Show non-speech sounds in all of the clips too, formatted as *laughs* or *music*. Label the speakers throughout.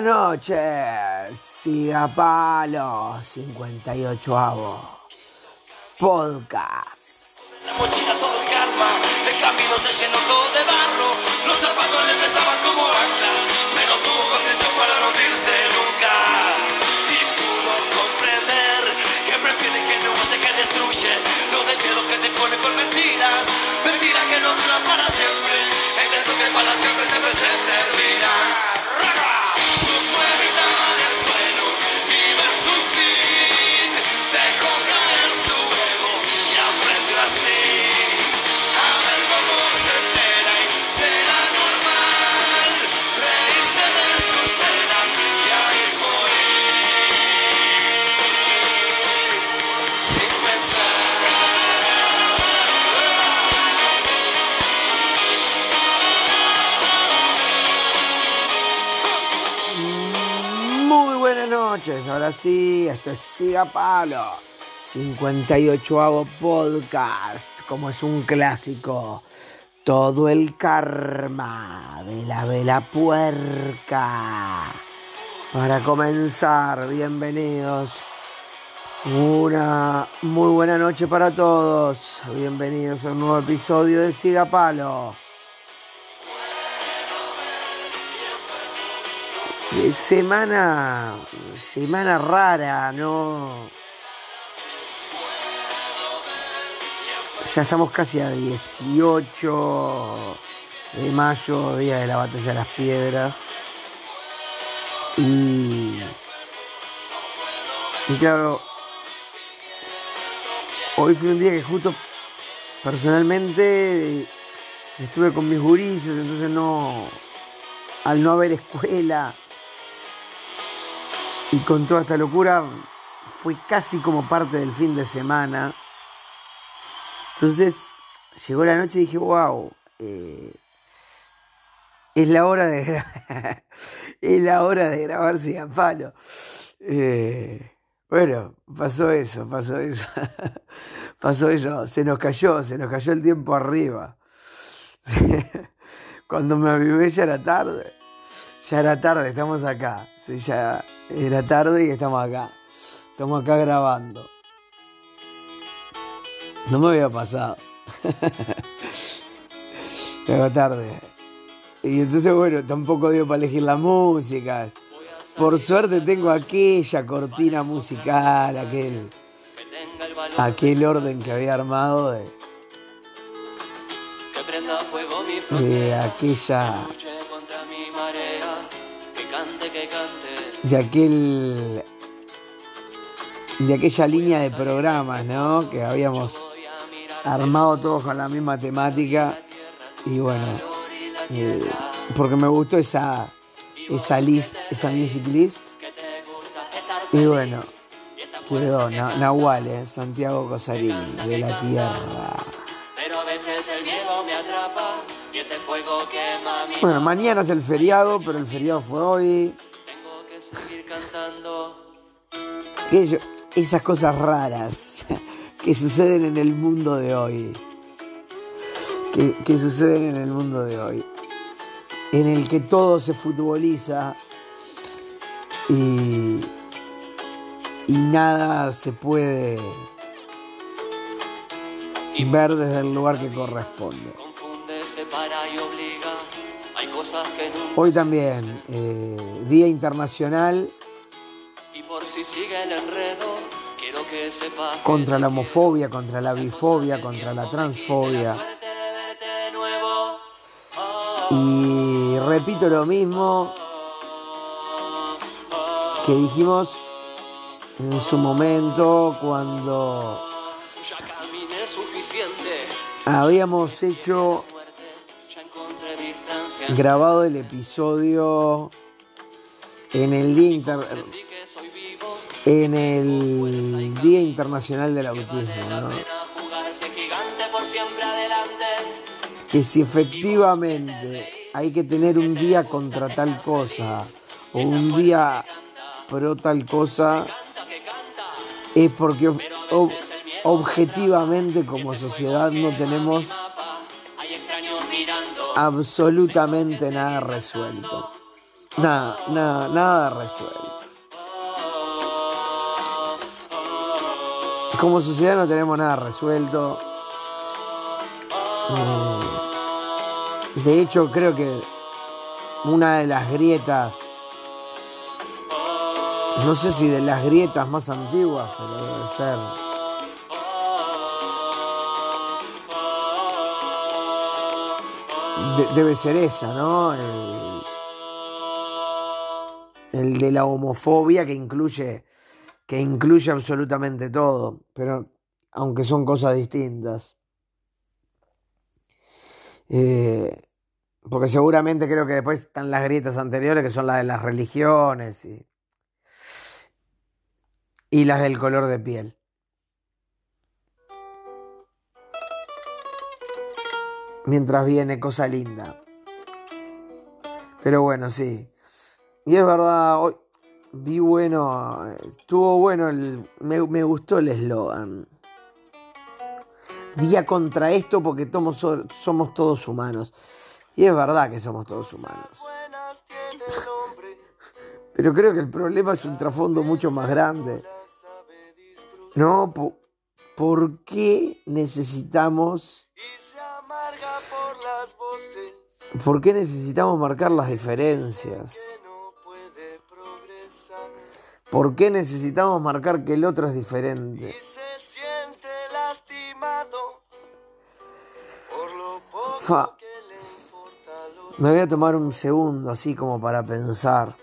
Speaker 1: buenas noches. Siga Palo 58 avo. Podcast.
Speaker 2: La mochila todo el karma, el camino se llenó todo de barro, los zapatos le pesaban como ancla,
Speaker 1: sí, esto es Siga Palo 58 avo podcast. Como es un clásico. Todo el karma de la vela puerca. Para comenzar, bienvenidos. Una muy buena noche para todos. Bienvenidos a un nuevo episodio de Siga Palo. Eh, Semana, semana rara, ¿no? Ya estamos casi a 18 de mayo, día de la batalla de las piedras. Y, y claro, hoy fue un día que justo personalmente estuve con mis gurises, entonces no, al no haber escuela y con toda esta locura fue casi como parte del fin de semana. Entonces llegó la noche y dije, wow, es la hora de *laughs* es la hora de grabar sin palo. Eh, bueno, pasó eso, pasó eso. *laughs* pasó eso, se nos cayó, se nos cayó el tiempo arriba. *laughs* Cuando me avivé ya era tarde. Ya era tarde, estamos acá. Sí, ya era tarde y estamos acá. Estamos acá grabando. No me había pasado. *laughs* Llegó tarde. Y entonces, bueno, tampoco dio para elegir la música. Por suerte tengo aquella cortina musical, aquel, aquel orden que había armado de,
Speaker 2: que prenda fuego mi
Speaker 1: de
Speaker 2: frontera.
Speaker 1: aquella, De aquel, de aquella línea de programas, ¿no? Que habíamos armado todos con la misma temática y bueno, eh, porque me gustó esa, esa list, esa music list y bueno, quedó Na- Nahual, eh, Santiago Cosarini, de la Tierra.
Speaker 2: Pero a veces el miedo me atrapa y ese fuego quema mi
Speaker 1: Bueno, mañana es el feriado, pero el feriado fue hoy. Esas cosas raras que suceden en el mundo de hoy. Que, que suceden en el mundo de hoy. En el que todo se futboliza y, y nada se puede ver desde el lugar que corresponde. Hoy también, eh, Día Internacional
Speaker 2: si sigue el enredo, quiero que sepas. que
Speaker 1: contra la homofobia, contra la bifobia, contra la transfobia. Y repito lo mismo que dijimos en su momento cuando habíamos hecho grabado el episodio en el Día, Inter- en el Día Internacional del Autismo, ¿no? Que si efectivamente hay que tener un día contra tal cosa o un día pro tal cosa, es porque ob- ob- objetivamente como sociedad no tenemos absolutamente nada resuelto. Nada, nada, nada resuelto. Como sociedad no tenemos nada resuelto. Mm. De hecho, creo que una de las grietas, no sé si de las grietas más antiguas, pero debe ser. de- debe ser esa, ¿no? El, el de la homofobia que incluye que incluye absolutamente todo, pero aunque son cosas distintas. Eh, porque seguramente creo que después están las grietas anteriores, que son las de las religiones y, y las del color de piel. Mientras viene cosa linda. Pero bueno, sí. Y es verdad, hoy vi bueno, estuvo bueno, el, me, me gustó el eslogan. Día contra esto porque somos todos humanos. Y es verdad que somos todos humanos. *laughs* Pero creo que el problema es un trasfondo mucho más grande. ¿No? Po- ¿Por qué necesitamos,
Speaker 3: por
Speaker 1: qué necesitamos marcar las diferencias? ¿Por qué necesitamos marcar que el otro es diferente?
Speaker 3: y se siente lastimado por lo poco
Speaker 1: Fa.
Speaker 3: que le los
Speaker 1: Me voy a tomar un segundo así como para pensar.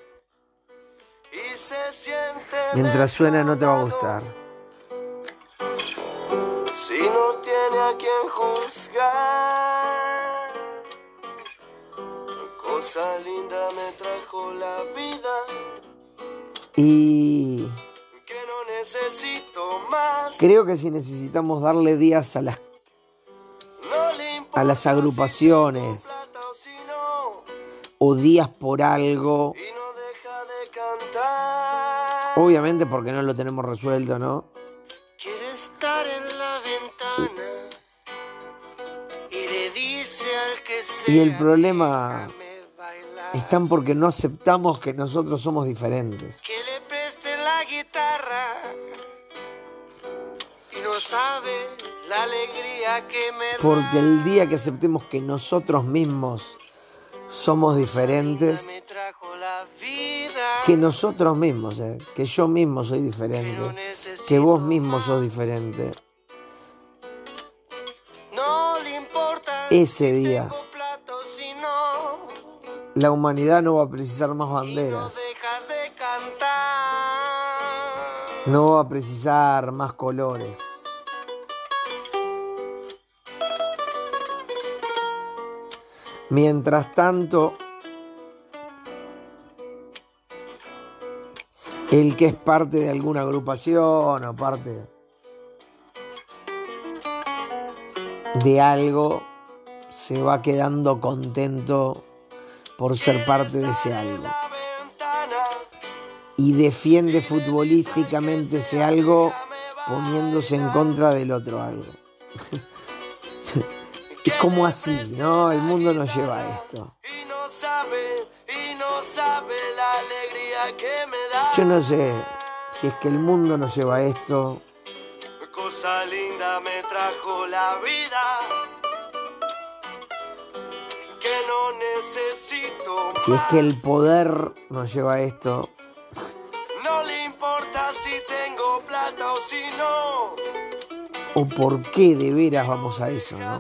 Speaker 3: y se siente
Speaker 1: Mientras suena no te va a gustar.
Speaker 3: Si no tiene a quien juzgar, cosa linda me trajo la vida,
Speaker 1: Y creo que si necesitamos darle días a las, a las agrupaciones
Speaker 3: o
Speaker 1: días por algo, obviamente porque no lo tenemos resuelto, ¿no?
Speaker 3: Quiere estar en la ventana y
Speaker 1: el problema están porque no aceptamos que nosotros somos diferentes.
Speaker 3: No sabe la alegría que me da.
Speaker 1: Porque el día que aceptemos que nosotros mismos somos diferentes, que nosotros mismos, eh, que yo mismo soy diferente, que vos mismo sos diferente,
Speaker 3: no le importa
Speaker 1: ese día la humanidad no va a precisar más banderas, no va a precisar más colores. Mientras tanto, el que es parte de alguna agrupación o parte de algo se va quedando contento por ser parte de ese algo y defiende futbolísticamente ese algo poniéndose en contra del otro algo. *laughs* Es como así, ¿no? El mundo nos lleva a esto.
Speaker 3: y no sabe y no sabe la alegría que me da.
Speaker 1: Yo no sé si es que el mundo nos lleva a esto,
Speaker 3: cosa linda me trajo la vida que no necesito
Speaker 1: si es que el poder nos lleva a esto,
Speaker 3: no le importa si tengo plata o si no
Speaker 1: o por qué de veras vamos a eso, ¿no?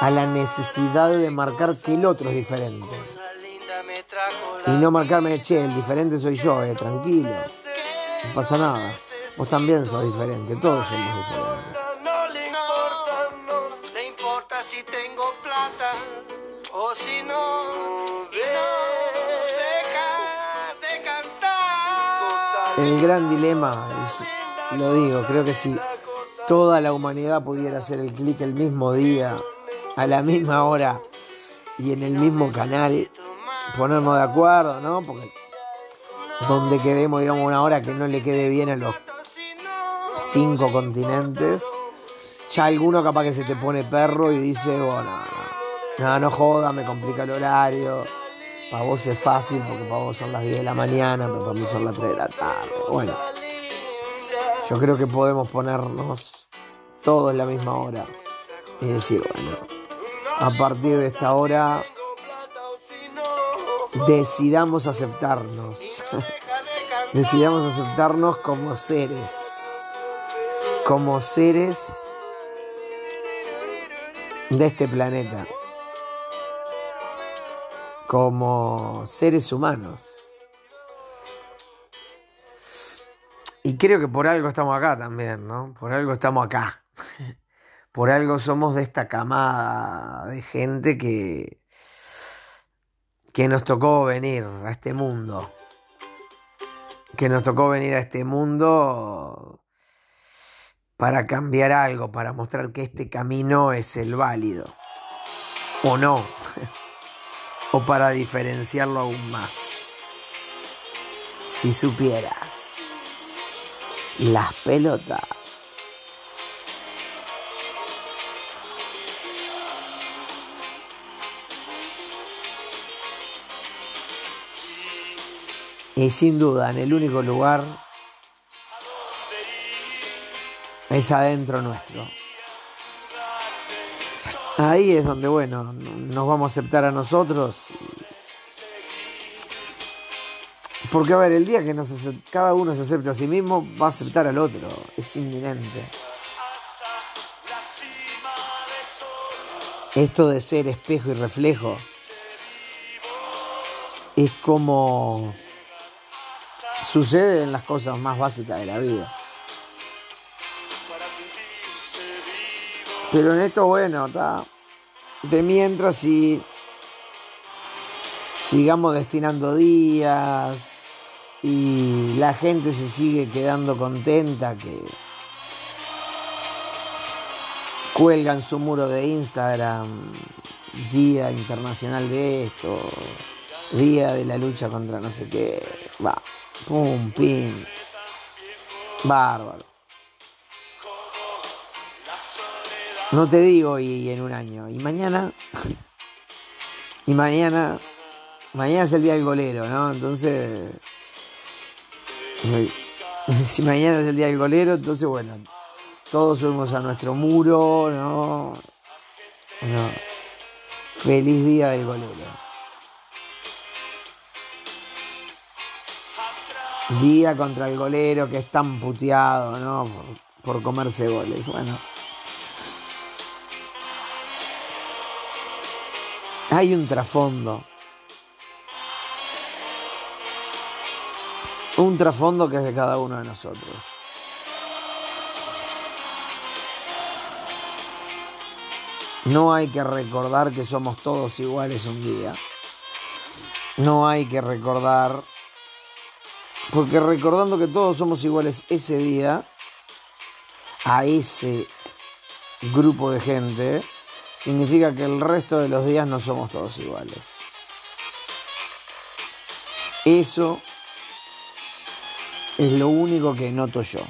Speaker 1: A la necesidad de marcar que el otro es diferente. Y no marcarme, che, el diferente soy yo, eh, tranquilo. No pasa nada. Vos también sos diferente, todos somos diferentes.
Speaker 3: no importa si tengo plata o si no deja de cantar
Speaker 1: El gran dilema, lo digo, creo que si toda la humanidad pudiera hacer el clic el mismo día, a la misma hora y en el mismo canal, ponernos de acuerdo, ¿no? Porque donde quedemos, digamos, una hora que no le quede bien a los cinco continentes, ya alguno capaz que se te pone perro y dice, bueno, no, no, joda, me complica el horario, Para vos es fácil porque para vos son las 10 de la mañana, pero para mí son las 3 de la tarde. Bueno, yo creo que podemos ponernos todos en la misma hora y decir, bueno, a partir de esta hora decidamos aceptarnos. *laughs* decidamos aceptarnos como seres. Como seres de este planeta. Como seres humanos. Y creo que por algo estamos acá también, ¿no? Por algo estamos acá. *laughs* Por algo somos de esta camada de gente que, que nos tocó venir a este mundo. Que nos tocó venir a este mundo para cambiar algo, para mostrar que este camino es el válido. O no. *laughs* o para diferenciarlo aún más. Si supieras las pelotas Y sin duda, en el único lugar es adentro nuestro. Ahí es donde, bueno, nos vamos a aceptar a nosotros. Porque, a ver, el día que nos cada uno se acepte a sí mismo, va a aceptar al otro. Es inminente. Esto de ser espejo y reflejo es como Sucede en las cosas más básicas de la vida. Pero en esto, bueno, está. De mientras, si sigamos destinando días y la gente se sigue quedando contenta que cuelgan su muro de Instagram, Día Internacional de esto, Día de la lucha contra no sé qué, va. Pum, pim. Bárbaro. No te digo y en un año. Y mañana. *laughs* y mañana. Mañana es el día del golero, ¿no? Entonces. *laughs* Si mañana es el día del golero, entonces bueno. Todos subimos a nuestro muro, ¿no? no. Feliz día del golero. Día contra el golero que es tan puteado, ¿no? Por, comerse goles. Bueno. Hay un trasfondo. Un trasfondo que es de cada uno de nosotros. No hay que recordar que somos todos iguales un día. No hay que recordar porque recordando que todos somos iguales ese día, a ese grupo de gente, significa que el resto de los días no somos todos iguales. Eso es lo único que noto yo.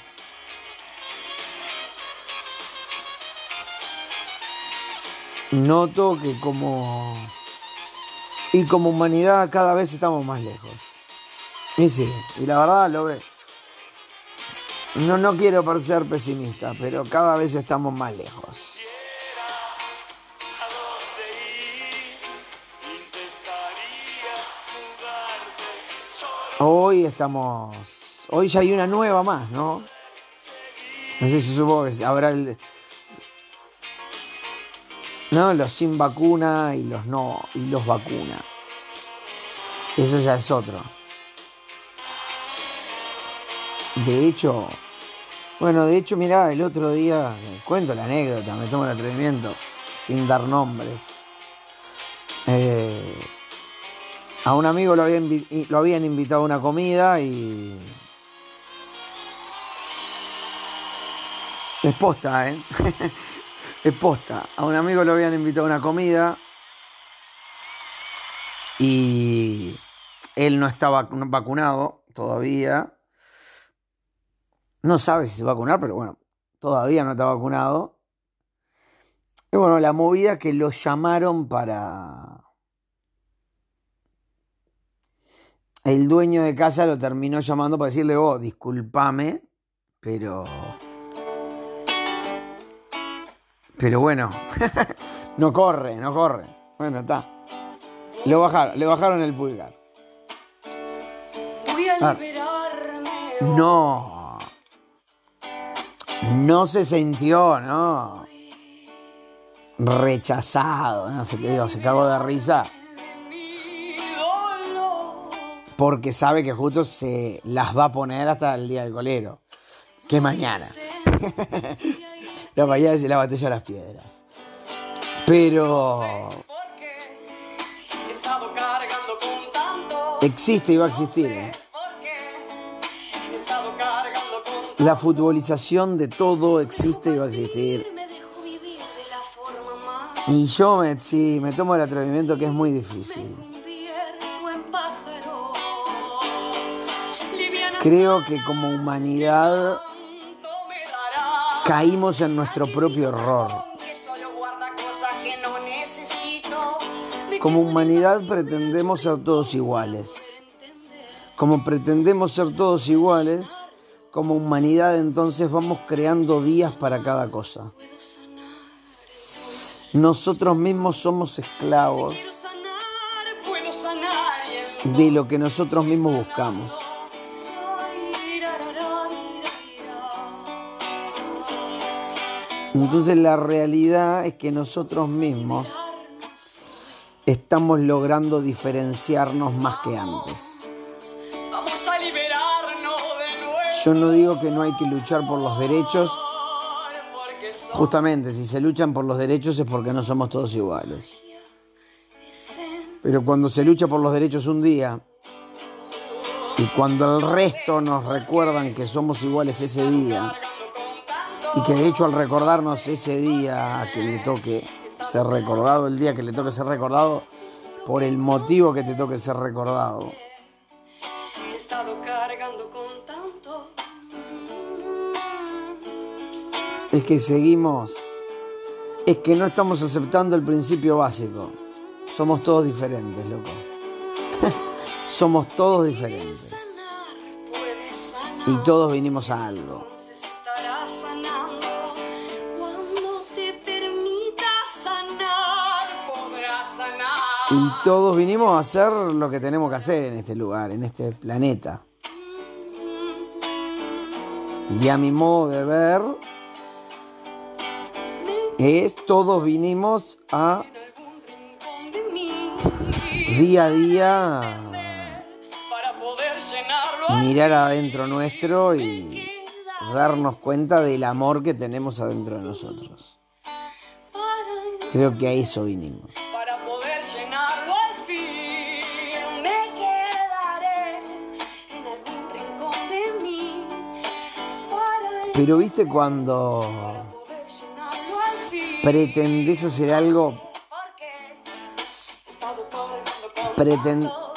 Speaker 1: Noto que como... Y como humanidad cada vez estamos más lejos. Y sí, y la verdad lo ve. No, no quiero parecer pesimista, pero cada vez estamos más lejos. Hoy estamos. Hoy ya hay una nueva más, ¿no? No sé si supongo que habrá el. No, los sin vacuna y los no. y los vacuna. Eso ya es otro. De hecho, bueno, de hecho, mirá, el otro día, cuento la anécdota, me tomo el atrevimiento, sin dar nombres. Eh, a un amigo lo habían invitado a una comida y. Es posta, ¿eh? *laughs* es posta. A un amigo lo habían invitado a una comida y él no estaba vacunado todavía no sabe si se va a vacunar, pero bueno, todavía no está vacunado. Y bueno, la movida que lo llamaron para. el dueño de casa lo terminó llamando para decirle, oh, discúlpame, pero... Pero bueno, *laughs* no corre, no corre. Bueno, está. Le bajaron, le bajaron el pulgar.
Speaker 3: Voy a
Speaker 1: Ah.
Speaker 3: liberarme.
Speaker 1: No. No se sintió, no. Rechazado, no sé qué digo, se cagó de risa. Porque sabe que justo se las va a poner hasta el día del colero. Que mañana. La mañana es la batalla de las piedras. Pero existe y va a existir. ¿eh? La futbolización de todo existe y va a existir. Y yo me, sí, me tomo el atrevimiento que es muy difícil. Creo que como humanidad. Caímos en nuestro propio error. Como humanidad pretendemos ser todos iguales. Como pretendemos ser todos iguales, como humanidad entonces vamos creando días para cada cosa. Nosotros mismos somos esclavos de lo que nosotros mismos buscamos. Entonces la realidad es que nosotros mismos estamos logrando diferenciarnos más que antes. Yo no digo que no hay que luchar por los derechos, justamente si se luchan por los derechos es porque no somos todos iguales. Pero cuando se lucha por los derechos un día y cuando el resto nos recuerdan que somos iguales ese día y que de hecho al recordarnos ese día a que le toque ser recordado, el día que le toque ser recordado, por el motivo que te toque ser recordado,
Speaker 3: He estado cargando con tanto.
Speaker 1: es que seguimos, es que no estamos aceptando el principio básico. Somos todos diferentes, loco. *laughs* Somos todos diferentes. Y todos vinimos a algo. Y todos vinimos a hacer lo que tenemos que hacer en este lugar, en este planeta. Y a mi modo de ver, es todos vinimos a día a día mirar adentro nuestro y darnos cuenta del amor que tenemos adentro de nosotros. Creo que a eso vinimos. Pero viste cuando pretendés hacer algo
Speaker 3: Porque he estado cargando con
Speaker 1: Preten-
Speaker 3: tanto,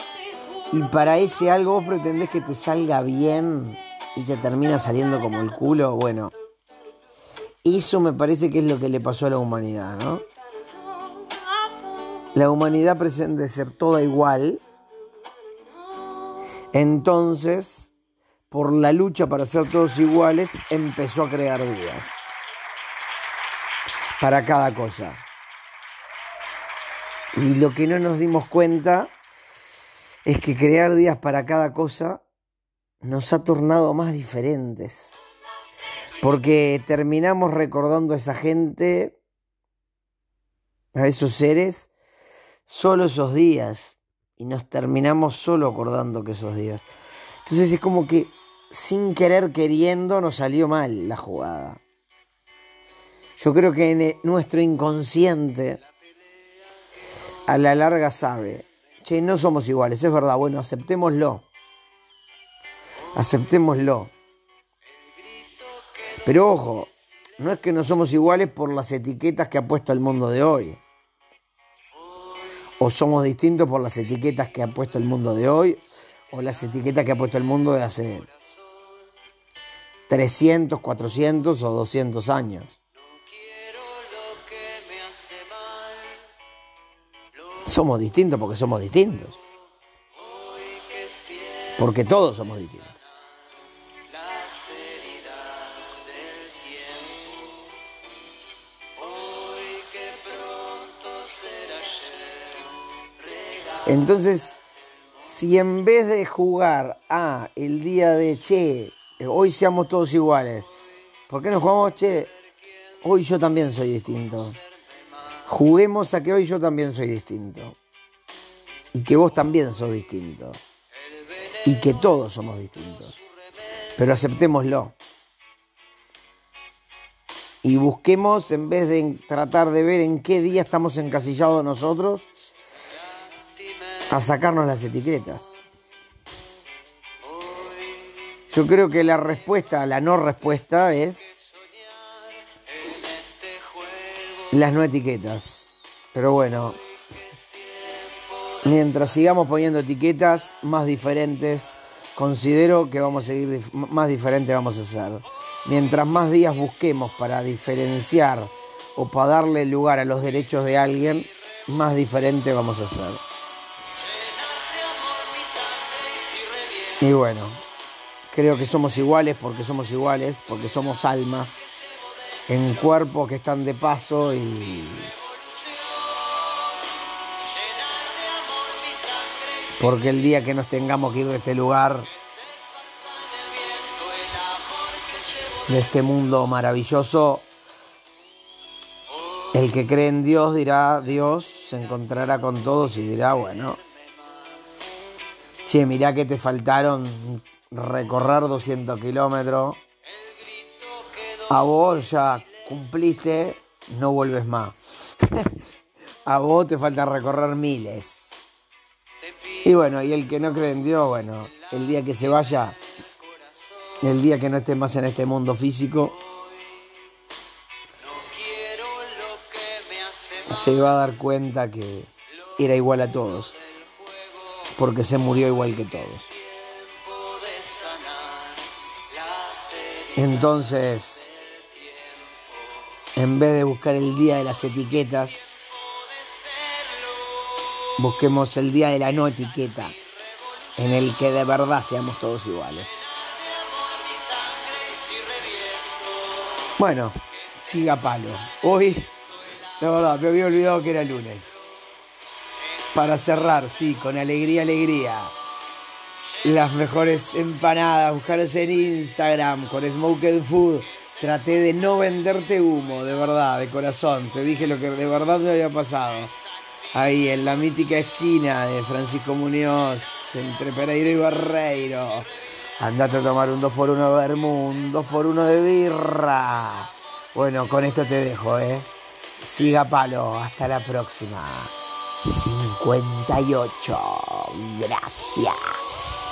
Speaker 3: te
Speaker 1: y para ese algo vos pretendés que te salga bien y te termina saliendo como el culo, bueno, eso me parece que es lo que le pasó a la humanidad, ¿no? La humanidad pretende ser toda igual, entonces, por la lucha para ser todos iguales, empezó a crear días para cada cosa. Y lo que no nos dimos cuenta es que crear días para cada cosa nos ha tornado más diferentes. Porque terminamos recordando a esa gente, a esos seres, solo esos días. Y nos terminamos solo acordando que esos días. Entonces es como que sin querer queriendo nos salió mal la jugada. Yo creo que en e- nuestro inconsciente a la larga sabe, che, no somos iguales, es verdad, bueno, aceptémoslo. Aceptémoslo. Pero ojo, no es que no somos iguales por las etiquetas que ha puesto el mundo de hoy. O somos distintos por las etiquetas que ha puesto el mundo de hoy, o las etiquetas que ha puesto el mundo de hace 300, 400 o 200 años. Somos distintos porque somos distintos. Porque todos somos distintos. Entonces, si en vez de jugar a el día de che, hoy seamos todos iguales, ¿por qué no jugamos che? Hoy yo también soy distinto. Juguemos a que hoy yo también soy distinto. Y que vos también sos distinto. Y que todos somos distintos. Pero aceptémoslo. Y busquemos, en vez de tratar de ver en qué día estamos encasillados nosotros, a sacarnos las etiquetas. Yo creo que la respuesta, la no respuesta es las no etiquetas. Pero bueno, mientras sigamos poniendo etiquetas más diferentes, considero que vamos a seguir más diferentes vamos a ser. Mientras más días busquemos para diferenciar o para darle lugar a los derechos de alguien, más diferente vamos a ser. Y bueno, creo que somos iguales porque somos iguales, porque somos almas en cuerpos que están de paso y porque el día que nos tengamos que ir de este lugar, de este mundo maravilloso, el que cree en Dios dirá, Dios se encontrará con todos y dirá, bueno, che, mirá que te faltaron recorrer 200 kilómetros, a vos ya cumpliste, no vuelves más. *laughs* a vos te falta recorrer miles. Y bueno, y el que no cree en Dios, bueno, el día que se vaya, el día que no esté más en este mundo físico, se va a dar cuenta que era igual a todos, porque se murió igual que todos. Entonces, en vez de buscar el día de las etiquetas, busquemos el día de la no etiqueta, en el que de verdad seamos todos iguales. Bueno, siga palo. Hoy, la verdad, me había olvidado que era lunes. Para cerrar, sí, con alegría, alegría. Las mejores empanadas, buscarlos en Instagram con Smoked Food. Traté de no venderte humo, de verdad, de corazón. Te dije lo que de verdad me había pasado. Ahí en la mítica esquina de Francisco Muñoz, entre Pereiro y Barreiro. Andate a tomar un 2x1 de vermú, un 2x1 de birra. Bueno, con esto te dejo, ¿eh? Siga palo, hasta la próxima. 58. Gracias.